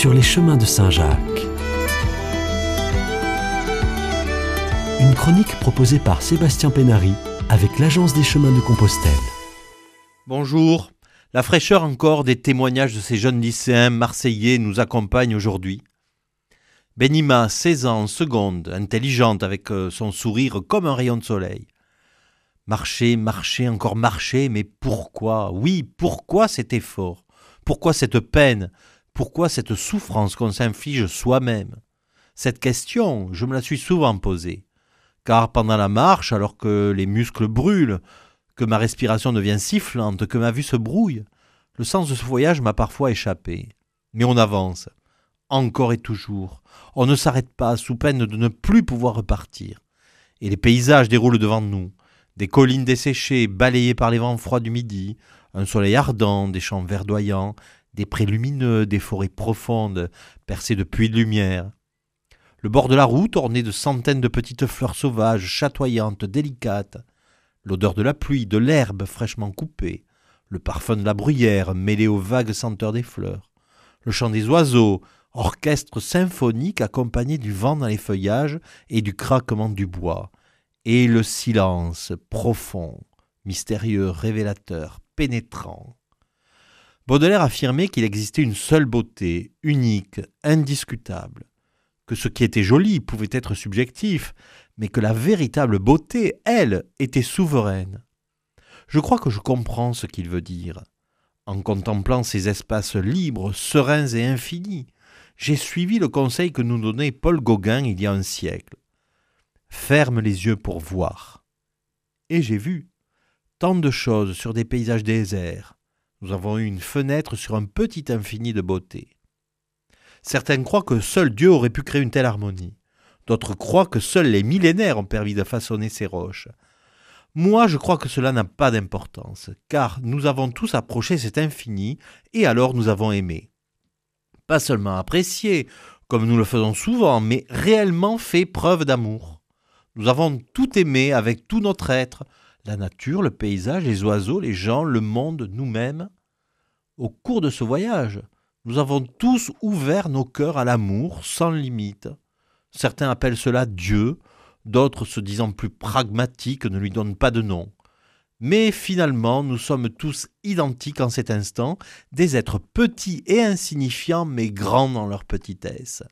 sur les chemins de Saint-Jacques. Une chronique proposée par Sébastien Pénary avec l'Agence des chemins de Compostelle. Bonjour. La fraîcheur encore des témoignages de ces jeunes lycéens marseillais nous accompagne aujourd'hui. Benima, 16 ans, seconde, intelligente avec euh, son sourire comme un rayon de soleil. Marcher, marcher, encore marcher, mais pourquoi? Oui, pourquoi cet effort? Pourquoi cette peine? Pourquoi cette souffrance qu'on s'inflige soi-même? Cette question, je me la suis souvent posée. Car pendant la marche, alors que les muscles brûlent, que ma respiration devient sifflante, que ma vue se brouille, le sens de ce voyage m'a parfois échappé. Mais on avance, encore et toujours. On ne s'arrête pas, sous peine de ne plus pouvoir repartir. Et les paysages déroulent devant nous. Des collines desséchées, balayées par les vents froids du midi, un soleil ardent, des champs verdoyants, des prés lumineux, des forêts profondes, percées de puits de lumière. Le bord de la route orné de centaines de petites fleurs sauvages, chatoyantes, délicates. L'odeur de la pluie, de l'herbe fraîchement coupée, le parfum de la bruyère mêlé aux vagues senteurs des fleurs, le chant des oiseaux, orchestre symphonique accompagné du vent dans les feuillages et du craquement du bois, et le silence profond, mystérieux, révélateur, pénétrant. Baudelaire affirmait qu'il existait une seule beauté, unique, indiscutable, que ce qui était joli pouvait être subjectif, mais que la véritable beauté, elle, était souveraine. Je crois que je comprends ce qu'il veut dire. En contemplant ces espaces libres, sereins et infinis, j'ai suivi le conseil que nous donnait Paul Gauguin il y a un siècle. Ferme les yeux pour voir. Et j'ai vu tant de choses sur des paysages déserts. Nous avons eu une fenêtre sur un petit infini de beauté. Certains croient que seul Dieu aurait pu créer une telle harmonie. D'autres croient que seuls les millénaires ont permis de façonner ces roches. Moi, je crois que cela n'a pas d'importance, car nous avons tous approché cet infini, et alors nous avons aimé pas seulement apprécié, comme nous le faisons souvent, mais réellement fait preuve d'amour. Nous avons tout aimé avec tout notre être, la nature, le paysage, les oiseaux, les gens, le monde, nous-mêmes. Au cours de ce voyage, nous avons tous ouvert nos cœurs à l'amour sans limite. Certains appellent cela Dieu, d'autres, se disant plus pragmatiques, ne lui donnent pas de nom. Mais finalement, nous sommes tous identiques en cet instant, des êtres petits et insignifiants, mais grands dans leur petitesse.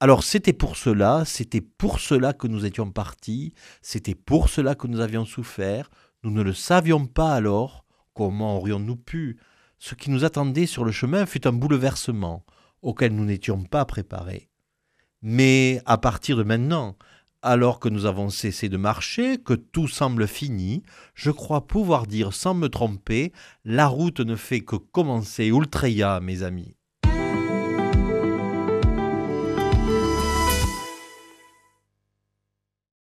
Alors c'était pour cela, c'était pour cela que nous étions partis, c'était pour cela que nous avions souffert, nous ne le savions pas alors, comment aurions-nous pu? Ce qui nous attendait sur le chemin fut un bouleversement, auquel nous n'étions pas préparés. Mais à partir de maintenant, alors que nous avons cessé de marcher, que tout semble fini, je crois pouvoir dire sans me tromper, la route ne fait que commencer Ultreya, mes amis.